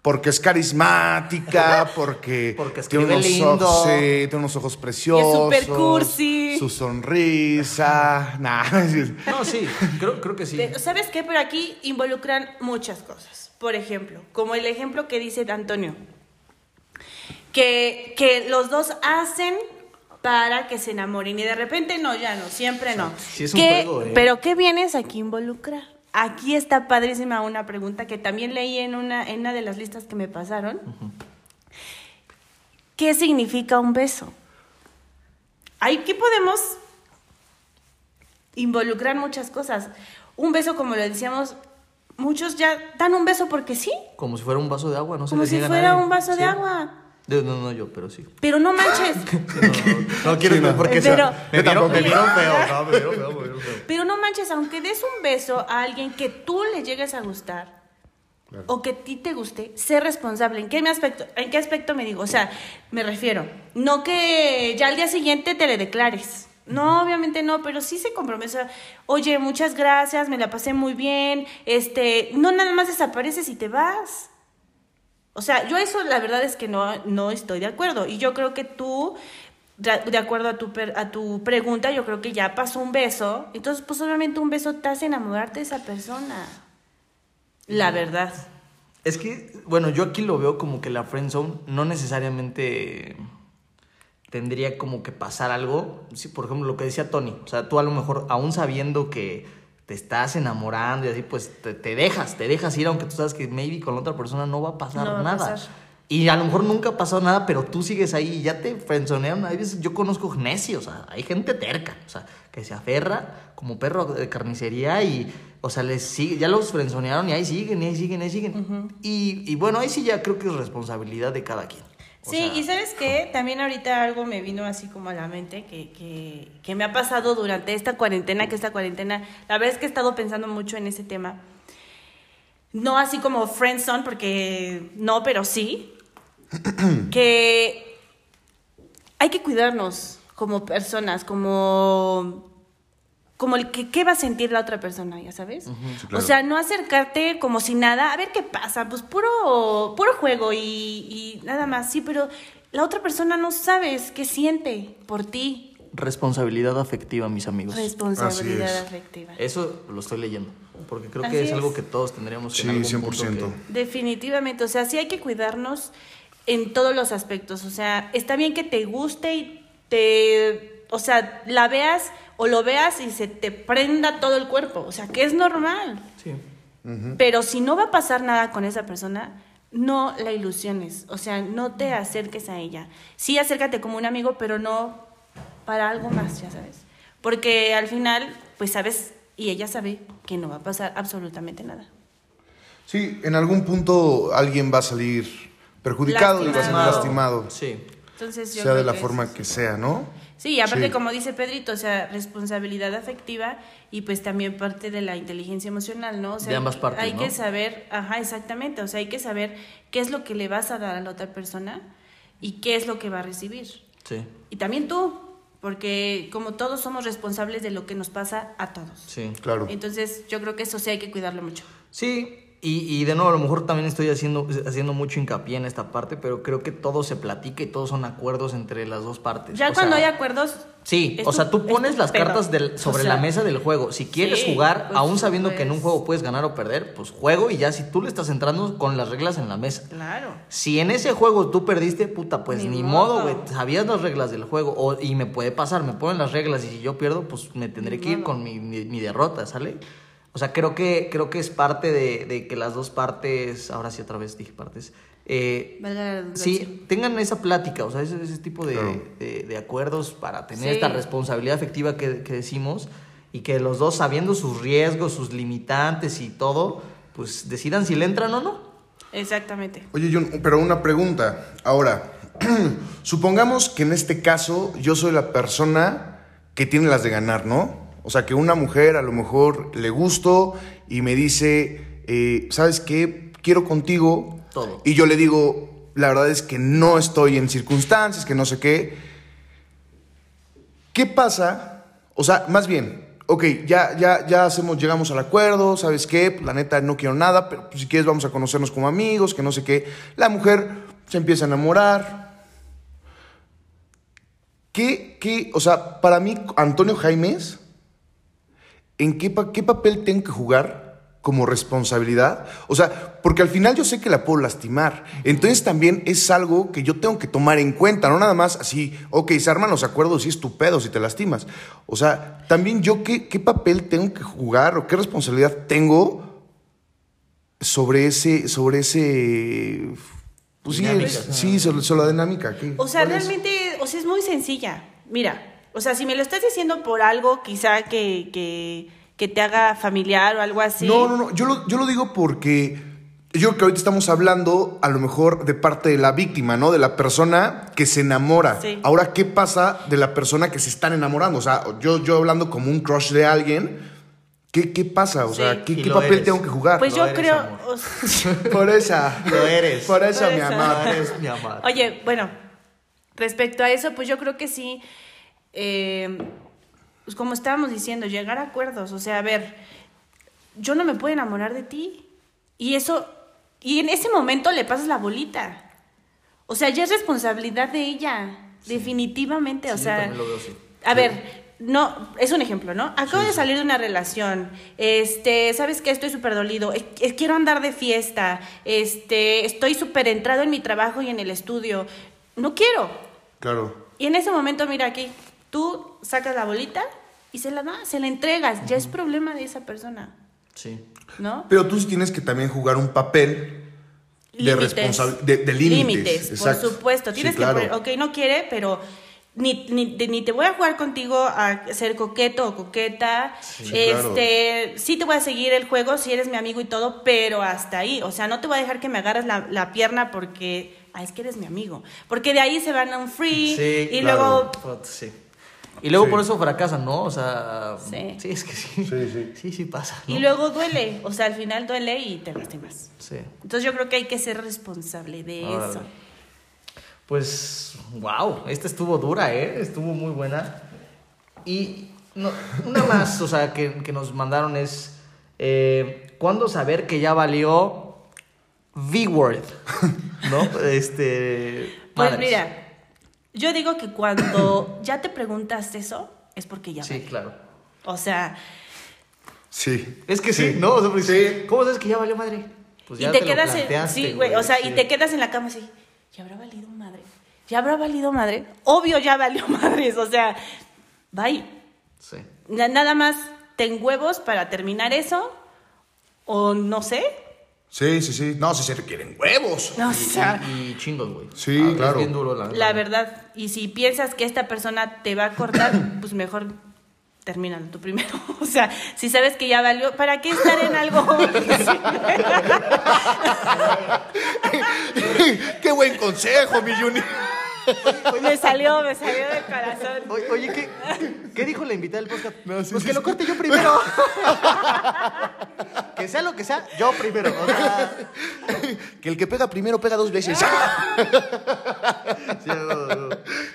porque es carismática, porque, Porque tiene unos lindo. ojos, sí, tiene unos ojos preciosos, súper cursi. su sonrisa, nah, No, sí, creo, creo que sí. Pero, ¿Sabes qué? Pero aquí involucran muchas cosas. Por ejemplo, como el ejemplo que dice Antonio, que, que los dos hacen para que se enamoren y de repente no, ya no, siempre no. Sí, es un ¿Qué- juego, ¿eh? Pero ¿qué vienes aquí a involucrar? Aquí está padrísima una pregunta que también leí en una, en una de las listas que me pasaron. ¿Qué significa un beso? Aquí podemos involucrar muchas cosas. Un beso, como lo decíamos, muchos ya dan un beso porque sí, Como si fuera un vaso de agua, no se como les si niega a fuera nadie. un vaso Sí. de agua. No, no, yo, pero sí. Pero no manches, No, quiero Sí, no. porque Pero- se, me, Yo vieron, tampoco. me vieron feo, no, me vieron feo, me vieron feo. pero no manches, aunque des un beso a alguien que tú le llegues a gustar o que a ti te guste, sé responsable. ¿En qué, me aspecto, ¿En qué aspecto me digo? O sea, me refiero, no que ya al día siguiente te le declares. No, obviamente no, pero sí se sea, Oye, muchas gracias, me la pasé muy bien. Este, no nada más desapareces y te vas. O sea, yo eso la verdad es que no, no estoy de acuerdo. Y yo creo que tú, de acuerdo a tu, per- a tu pregunta, yo creo que ya pasó un beso. Entonces, pues obviamente un beso te hace enamorarte de esa persona. La verdad. Es que, bueno, yo aquí lo veo como que la friend zone no necesariamente tendría como que pasar algo. Sí, por ejemplo, lo que decía Tony. O sea, tú a lo mejor, aún sabiendo que te estás enamorando y así, pues te, te dejas, te dejas ir, aunque tú sabes que maybe con la otra persona no va a pasar No va a nada. pasar. Y a lo mejor nunca ha pasado nada, pero tú sigues ahí y ya te frenzonearon. Hay veces, yo conozco necios, o sea, hay gente terca, o sea, que se aferra como perro de carnicería y, o sea, les sigue, ya los frenzonearon y ahí siguen, y ahí siguen, y ahí siguen. y, y bueno, ahí sí ya creo que es responsabilidad de cada quien. O Sí, sea, y sabes qué, también ahorita algo me vino así como a la mente que, que, que me ha pasado durante esta cuarentena, que esta cuarentena, la verdad es que he estado pensando mucho en ese tema. No así como friendzone, porque no, pero sí. que hay que cuidarnos como personas, como como el que qué va a sentir la otra persona, ya sabes. claro. O sea, no acercarte como si nada, a ver qué pasa, pues puro puro juego y, y nada más, sí, pero la otra persona no sabes qué siente por ti. Responsabilidad afectiva, mis amigos. Responsabilidad Así es. afectiva. Eso lo estoy leyendo, porque creo Así que es, es. algo que todos tendríamos que Sí, en algún 100%. punto que- Definitivamente, o sea, sí hay que cuidarnos en todos los aspectos. O sea, está bien que te guste y te, o sea, la veas o lo veas y se te prenda todo el cuerpo. O sea, que es normal. Sí. Pero si no va a pasar nada con esa persona, no la ilusiones. O sea, no te acerques a ella. Sí, acércate como un amigo, pero no para algo más, ya sabes. Porque al final, pues sabes, y ella sabe que no va a pasar absolutamente nada. Sí, en algún punto alguien va a salir perjudicado y va a salir Lastimado. Sí. Entonces, yo sea de la que forma es- que sea, ¿no? Sí, aparte, Sí. como dice Pedrito, o sea, responsabilidad afectiva y pues también parte de la inteligencia emocional, ¿no? O sea, De ambas partes, Hay ¿no? que saber, ajá, exactamente, o sea, hay que saber qué es lo que le vas a dar a la otra persona y qué es lo que va a recibir. Sí. Y también tú, porque como todos somos responsables de lo que nos pasa a todos. Sí. Claro. Entonces, yo creo que eso sí hay que cuidarlo mucho. Sí, y, y de nuevo, a lo mejor también estoy haciendo, haciendo mucho hincapié en esta parte, pero creo que todo se platica y todos son acuerdos entre las dos partes. Ya O cuando sea, hay acuerdos... Sí, o sea, tú es pones las pedo. cartas del- sobre O sea, la mesa del juego. Si quieres sí, jugar, pues, aún sabiendo que en un pues. juego puedes ganar o perder, pues juego y ya si tú le estás entrando con las reglas en la mesa. Claro. Si en ese juego tú perdiste, puta, pues Ni ni, modo. güey. Sabías las reglas del juego. O, y me puede pasar, me ponen las reglas y si yo pierdo, pues me tendré Ni que ir con mi, mi- mi derrota, ¿sale? O sea, creo que, creo que es parte de, de que las dos partes, ahora sí otra vez dije partes, eh, sí, tengan esa plática, o sea, ese, ese tipo de, Claro. de- de acuerdos para tener Sí. esta responsabilidad afectiva que, que decimos y que los dos, sabiendo sus riesgos, sus limitantes y todo, pues decidan si le entran o no. Exactamente. Oye, John, pero una pregunta. Ahora, supongamos que en este caso yo soy la persona que tiene las de ganar, ¿no? O sea, que una mujer a lo mejor le gusto y me dice, eh, ¿sabes qué? Quiero contigo. Todo. Y yo le digo, la verdad es que no estoy en circunstancias, que no sé qué. ¿Qué pasa? O sea, más bien, ok, ya, ya, ya hacemos, llegamos al acuerdo, ¿sabes qué? Pues, la neta no quiero nada, pero pues, si quieres vamos a conocernos como amigos, que no sé qué. La mujer se empieza a enamorar. ¿Qué, qué, o sea, para mí, Antonio Jaimes, ¿en qué, pa- qué papel tengo que jugar como responsabilidad? O sea, porque al final yo sé que la puedo lastimar. Entonces también es algo que yo tengo que tomar en cuenta, no nada más así, ok, se arman los acuerdos y es tu pedo si te lastimas. O sea, también yo qué, qué papel tengo que jugar o qué responsabilidad tengo sobre ese, sobre ese... Pues sí, Dinámica. sí, sobre, sobre la dinámica. ¿qué? O sea, realmente, o sea, es muy sencilla. Mira, o sea, si me lo estás diciendo por algo quizá que, que, que te haga familiar o algo así. No, no, no. Yo lo, yo lo digo porque yo creo que ahorita estamos hablando a lo mejor de parte de la víctima, ¿no? De la persona que se enamora. Sí. Ahora, ¿qué pasa de la persona que se están enamorando? O sea, yo, yo hablando como un crush de alguien, ¿qué, qué pasa? O Sí. sea, ¿qué, papel eres. tengo que jugar? Pues Lo yo eres, creo. amor. o sea, Por esa. Lo eres. Por eso, Por mi eso. amor. Eres mi amada. Oye, bueno, respecto a eso, pues yo creo que sí, eh, pues como estábamos diciendo, llegar a acuerdos, o sea, a ver, yo no me puedo enamorar de ti. Y eso, y en ese momento le pasas la bolita. O sea, ya es responsabilidad de ella, definitivamente, o Sí, sea, lo veo a ver, no, es un ejemplo, ¿no? Acabo de salir de una relación, este, ¿sabes qué? Estoy súper dolido, eh, eh, quiero andar de fiesta, este, estoy súper entrado en mi trabajo y en el estudio, no quiero. Claro. Y en ese momento, mira aquí, tú sacas la bolita y se la das, se la entregas, ya es problema de esa persona, Sí. ¿no? Pero tú tienes que también jugar un papel de Límites. responsabilidad, de, de límites. por Exacto. supuesto. Sí, Tienes claro. que poner, ok, no quiere, pero ni, ni, te- ni te voy a jugar contigo a ser coqueto o coqueta. Sí, este, sí te voy a seguir el juego si eres mi amigo y todo, pero hasta ahí. O sea, no te voy a dejar que me agarres la, la pierna porque, ah, es que eres mi amigo. Porque de ahí se van a un free Sí, y claro. luego Sí. Y luego Sí. por eso fracasan, ¿no? O sea, Sí. sí, es que sí. Sí, sí. Sí, sí pasa. ¿no? y luego duele. O sea, al final duele y te lastimas. Sí. Entonces yo creo que hay que ser responsable de eso. Pues, wow, esta estuvo dura, ¿eh? Estuvo muy buena. Y no, una más, o sea, que, que nos mandaron es, eh, ¿cuándo saber que ya valió V-Word? ¿No? Este... Pues madres. mira, yo digo que cuando ya te preguntas eso, es porque ya Sí, valió. claro. O sea, Sí. Es que sí, ¿no? O sea, porque, ¿Cómo sabes que ya valió madre? Pues y ya te, lo quedas en, planteaste, sí, güey, o sea, y sí. te quedas en la cama así, ¿ya habrá valido madre? ¿Ya habrá valido madre? Obvio ya valió madres, o sea, bye. Sí. Na- nada más ten huevos para terminar eso o no sé. Sí, sí, sí. No, si se requieren huevos. No, o Y, sea, y- y chingos, güey. Sí, Ah, claro. Es bien duro, la, la verdad, y si piensas que esta persona te va a cortar, pues mejor termínalo tú primero. O sea, si sabes que ya valió, ¿para qué estar en algo? Qué buen consejo, mi Juni. me salió, me salió del corazón. Oye, oye, ¿qué, ¿qué dijo la invitada del podcast? No, sí, pues sí, que lo corte yo primero. que sea lo que sea, yo primero. O sea, Que el que pega primero pega dos veces. sí, no, no.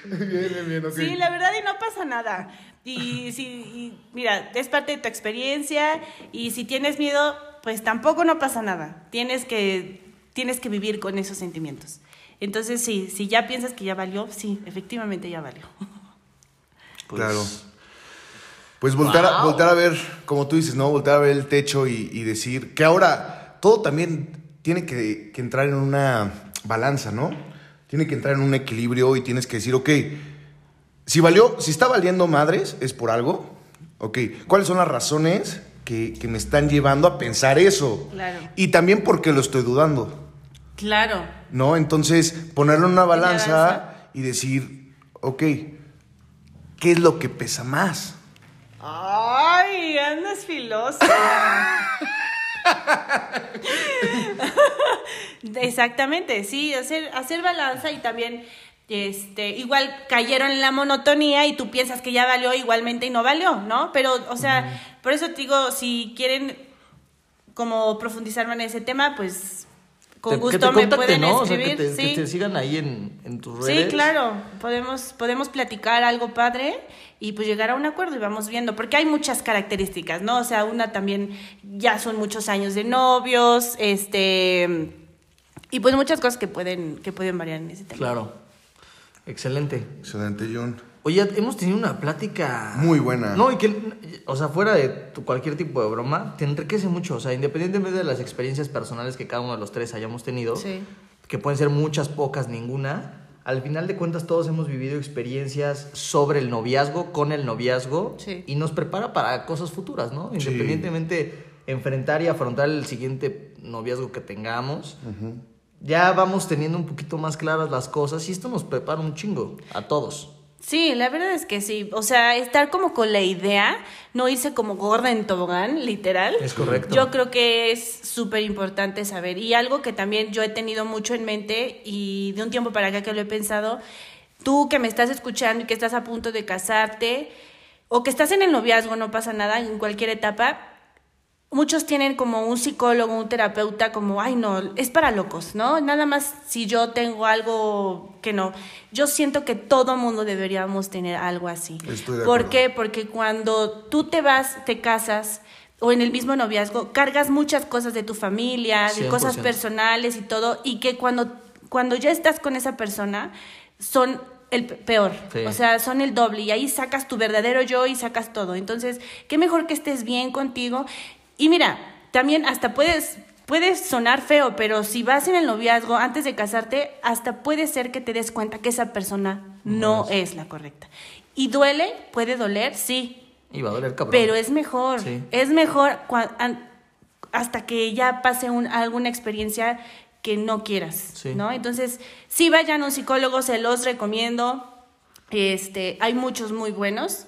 bien, bien, bien, ok. Sí, la verdad y no pasa nada. Y si, y mira, es parte de tu experiencia y si tienes miedo, pues tampoco no pasa nada. Tienes que, tienes que vivir con esos sentimientos. Entonces, sí, si ya piensas que ya valió, sí, efectivamente ya valió. Pues, Claro. Pues voltar, a, voltar a ver, como tú dices, ¿no? Voltar a ver el techo y, y decir que ahora todo también tiene que, que entrar en una balanza, ¿no? Tiene que entrar en un equilibrio y tienes que decir, ok, si valió, si está valiendo madres, es por algo. Ok, ¿cuáles son las razones que, que me están llevando a pensar eso. Claro. Y también porque lo estoy dudando, Claro. ¿no? Entonces, ponerlo en una balanza y decir, ok, ¿qué es lo que pesa más? Ay, andas filosa. Exactamente, sí, hacer, hacer balanza y también, este, igual cayeron en la monotonía y tú piensas que ya valió igualmente y no valió, ¿no? Pero, o sea, por eso te digo, si quieren como profundizar en ese tema, pues con que gusto te me pueden ¿no? O sea, escribir. que, te, sí. que te sigan ahí en, en tus redes. Sí, claro, podemos, podemos platicar algo padre y pues llegar a un acuerdo y vamos viendo, porque hay muchas características, ¿no? O sea, una también ya son muchos años de novios, este, y pues muchas cosas que pueden, que pueden variar en ese tema. Claro. Excelente. Excelente, Jun. Oye, hemos tenido una plática... Muy buena. No, y que, o sea, fuera de tu- cualquier tipo de broma, te enriquece mucho. O sea, independientemente de las experiencias personales que cada uno de los tres hayamos tenido, Sí. que pueden ser muchas, pocas, ninguna, al final de cuentas todos hemos vivido experiencias sobre el noviazgo, con el noviazgo, Sí. y nos prepara para cosas futuras, ¿no? Independientemente enfrentar y afrontar el siguiente noviazgo que tengamos. Ya vamos teniendo un poquito más claras las cosas y esto nos prepara un chingo a todos. Sí, la verdad es que sí. O sea, estar como con la idea, no irse como gorda en tobogán, literal. Es correcto. Yo creo que es súper importante saber. Y algo que también yo he tenido mucho en mente y de un tiempo para acá que lo he pensado, tú que me estás escuchando y que estás a punto de casarte o que estás en el noviazgo, no pasa nada, en cualquier etapa, muchos tienen como un psicólogo, un terapeuta, como, ay, no, es para locos, ¿no? Nada más si yo tengo algo que no. Yo siento que todo mundo deberíamos tener algo así. Estoy de ¿Por acuerdo. qué? Porque cuando tú te vas, te casas o en el mismo noviazgo, cargas muchas cosas de tu familia, de cosas 100%. personales y todo, y que cuando, cuando ya estás con esa persona, son el pe- peor. Sí. O sea, son el doble y ahí sacas tu verdadero yo y sacas todo. Entonces, qué mejor que estés bien contigo. Y mira, también hasta puedes puedes sonar feo, pero si vas en el noviazgo antes de casarte, hasta puede ser que te des cuenta que esa persona no es la correcta. Y duele, puede doler, sí, Y va a doler cabrón. pero es mejor, Sí. es mejor hasta que ya pase un- alguna experiencia que no quieras, Sí. ¿no? Entonces, sí vayan a un psicólogo, se los recomiendo. Este, hay muchos muy buenos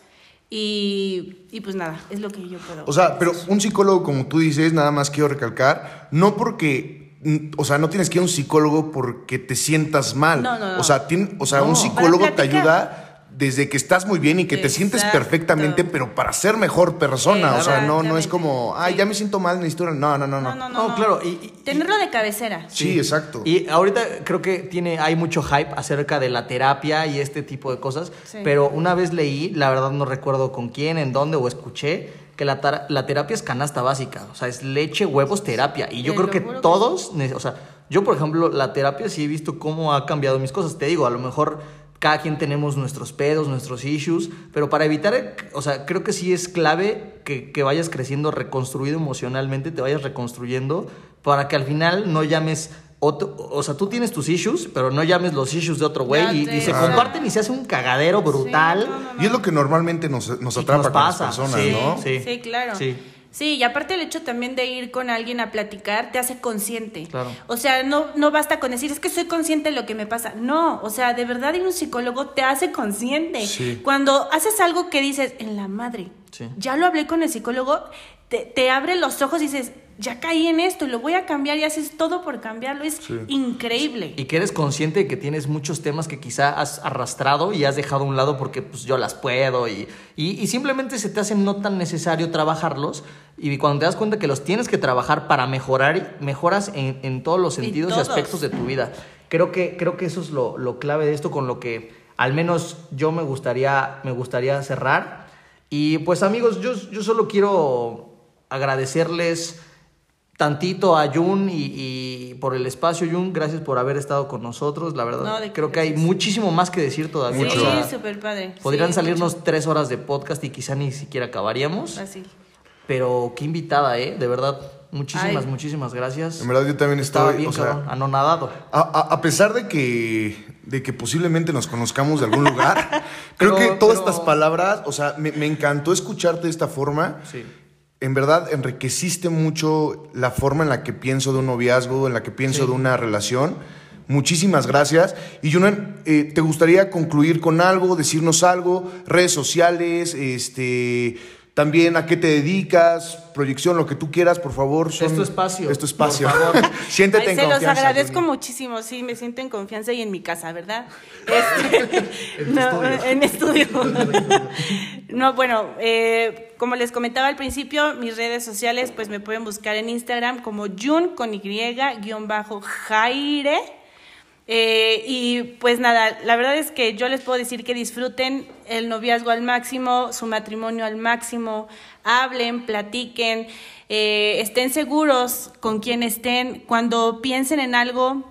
y, y pues nada, es lo que yo puedo. O sea, pero un psicólogo, como tú dices, nada más quiero recalcar, no porque, o sea, no tienes que ir a un psicólogo porque te sientas mal. No, no, no. O sea, tien- o sea un psicólogo te ayuda desde que estás muy bien y que te sientes perfectamente, pero para ser mejor persona. O sea, no, no es como, ay, Sí. ya me siento mal, necesito... una-". No, no, no, no. no, no, no, No, claro, y- y- tenerlo de cabecera. Sí, exacto. Y ahorita creo que tiene, hay mucho hype acerca de la terapia y este tipo de cosas, Sí. pero una vez leí, la verdad no recuerdo con quién, en dónde o escuché, que la, la terapia es canasta básica, o sea, es leche, huevos, terapia. Y yo creo que todos, o sea, yo por ejemplo, la terapia sí he visto cómo ha cambiado mis cosas. Te digo, a lo mejor cada quien tenemos nuestros pedos, nuestros issues, pero para evitar, o sea, creo que sí es clave que, que vayas creciendo reconstruido emocionalmente, te vayas reconstruyendo, para que al final no llames... Otro, o sea, tú tienes tus issues, pero no llames los issues de otro güey y, y se Claro. comparten y se hace un cagadero brutal. Sí, no, no, no. Y es lo que normalmente nos, nos atrapa nos con pasa, las personas, sí. ¿no? Sí. Sí, claro. Sí. Sí. y aparte el hecho también de ir con alguien a platicar te hace consciente. Claro. O sea, no, no basta con decir, es que soy consciente de lo que me pasa. No, o sea, de verdad ir a un psicólogo te hace consciente. Sí. Cuando haces algo que dices, en la madre, Sí. ya lo hablé con el psicólogo, te, te abre los ojos y dices, ya caí en esto y lo voy a cambiar y haces todo por cambiarlo. Es increíble. Y que eres consciente de que tienes muchos temas que quizá has arrastrado y has dejado a un lado porque pues yo las puedo y, y, y simplemente se te hace no tan necesario trabajarlos y cuando te das cuenta que los tienes que trabajar para mejorar, mejoras en, en todos los En sentidos y todos. aspectos de tu vida. Creo que, creo que eso es lo, lo clave de esto con lo que al menos yo me gustaría, me gustaría cerrar. Y pues amigos, yo, yo solo quiero agradecerles tantito a Jun y, y por el espacio, Jun. Gracias por haber estado con nosotros. La verdad, No, de- creo que hay muchísimo más que decir todavía. Sí, O sea, padre. podrían Sí, salirnos tres horas de podcast y quizá ni siquiera acabaríamos. Fácil. Pero qué invitada, ¿eh? De verdad, muchísimas, Ay. muchísimas gracias. En verdad yo también Estaba estoy, bien, o sea, cabrón, anonadado. A, a- a pesar de que, de que posiblemente nos conozcamos de algún lugar, creo Pero- que todas pero- estas palabras, o sea, me, me encantó escucharte de esta forma. Sí. En verdad enriqueciste mucho la forma en la que pienso de un noviazgo, en la que pienso Sí. de una relación. Muchísimas gracias. Y Junen, eh, ¿te gustaría concluir con algo, decirnos algo? Redes sociales, este, también a qué te dedicas, proyección, lo que tú quieras, por favor. Es tu espacio, Es tu espacio. por favor. Siéntete Ay, en se los confianza. agradezco muchísimo, sí, me siento en confianza y en mi casa, ¿verdad? Este, no, en estudio. no, bueno, eh, como les comentaba al principio, mis redes sociales, pues me pueden buscar en Instagram como Jun con Y, guion bajo Jaire. Eh, y pues nada, la verdad es que yo les puedo decir que disfruten el noviazgo al máximo, su matrimonio al máximo, hablen, platiquen, eh, estén seguros con quien estén, cuando piensen en algo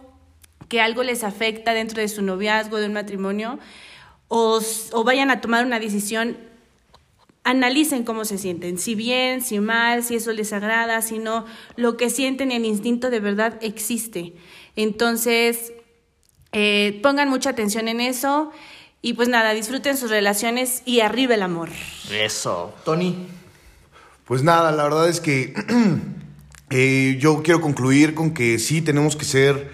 que algo les afecta dentro de su noviazgo, de un matrimonio, o, vayan a tomar una decisión, analicen cómo se sienten, si bien, si mal, si eso les agrada, si no, lo que sienten el instinto de verdad existe. Entonces, eh, pongan mucha atención en eso y pues nada, disfruten sus relaciones y arriba el amor. Eso. Tony. Pues nada, la verdad es que eh, yo quiero concluir con que sí tenemos que ser,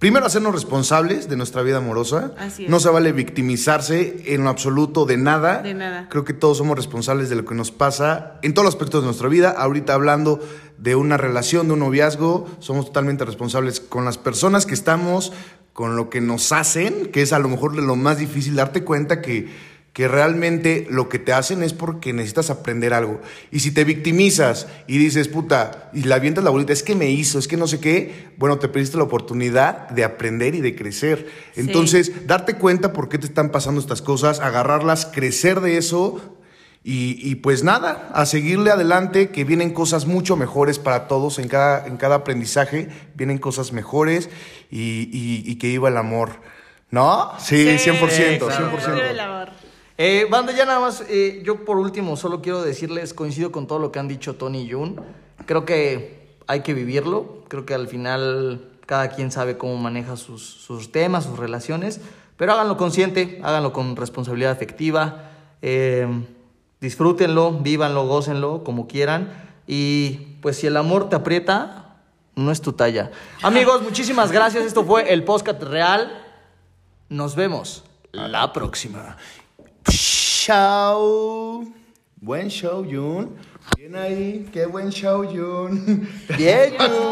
primero hacernos responsables de nuestra vida amorosa. Así es. No se vale victimizarse en lo absoluto de nada. De nada. Creo que todos somos responsables de lo que nos pasa en todos los aspectos de nuestra vida. Ahorita hablando de una relación, de un noviazgo, somos totalmente responsables con las personas que estamos, con lo que nos hacen, que es a lo mejor de lo más difícil darte cuenta que, que realmente lo que te hacen es porque necesitas aprender algo. Y si te victimizas y dices, puta, y la avientas la bolita, es que me hizo, es que no sé qué, bueno, te perdiste la oportunidad de aprender y de crecer. Sí. Entonces, darte cuenta por qué te están pasando estas cosas, agarrarlas, crecer de eso y, y pues nada, a seguirle adelante, que vienen cosas mucho mejores para todos en cada, en cada aprendizaje, vienen cosas mejores y, y- y que iba el amor. ¿No? Sí, 100%, claro, 100%. Arriba el amor. Eh, banda, ya nada más, eh, yo por último solo quiero decirles, coincido con todo lo que han dicho Tony y Jun. Creo que hay que vivirlo. Creo que al final cada quien sabe cómo maneja sus, sus temas, sus relaciones. Pero háganlo consciente, háganlo con responsabilidad afectiva. eh, disfrútenlo, vívanlo, gócenlo, como quieran. Y pues si el amor te aprieta, no es tu talla. Amigos, muchísimas gracias. Esto fue el podcast real. Nos vemos la próxima. Chao. Buen show, Jun. Bien ahí, qué buen show, Jun. Bien, Jun.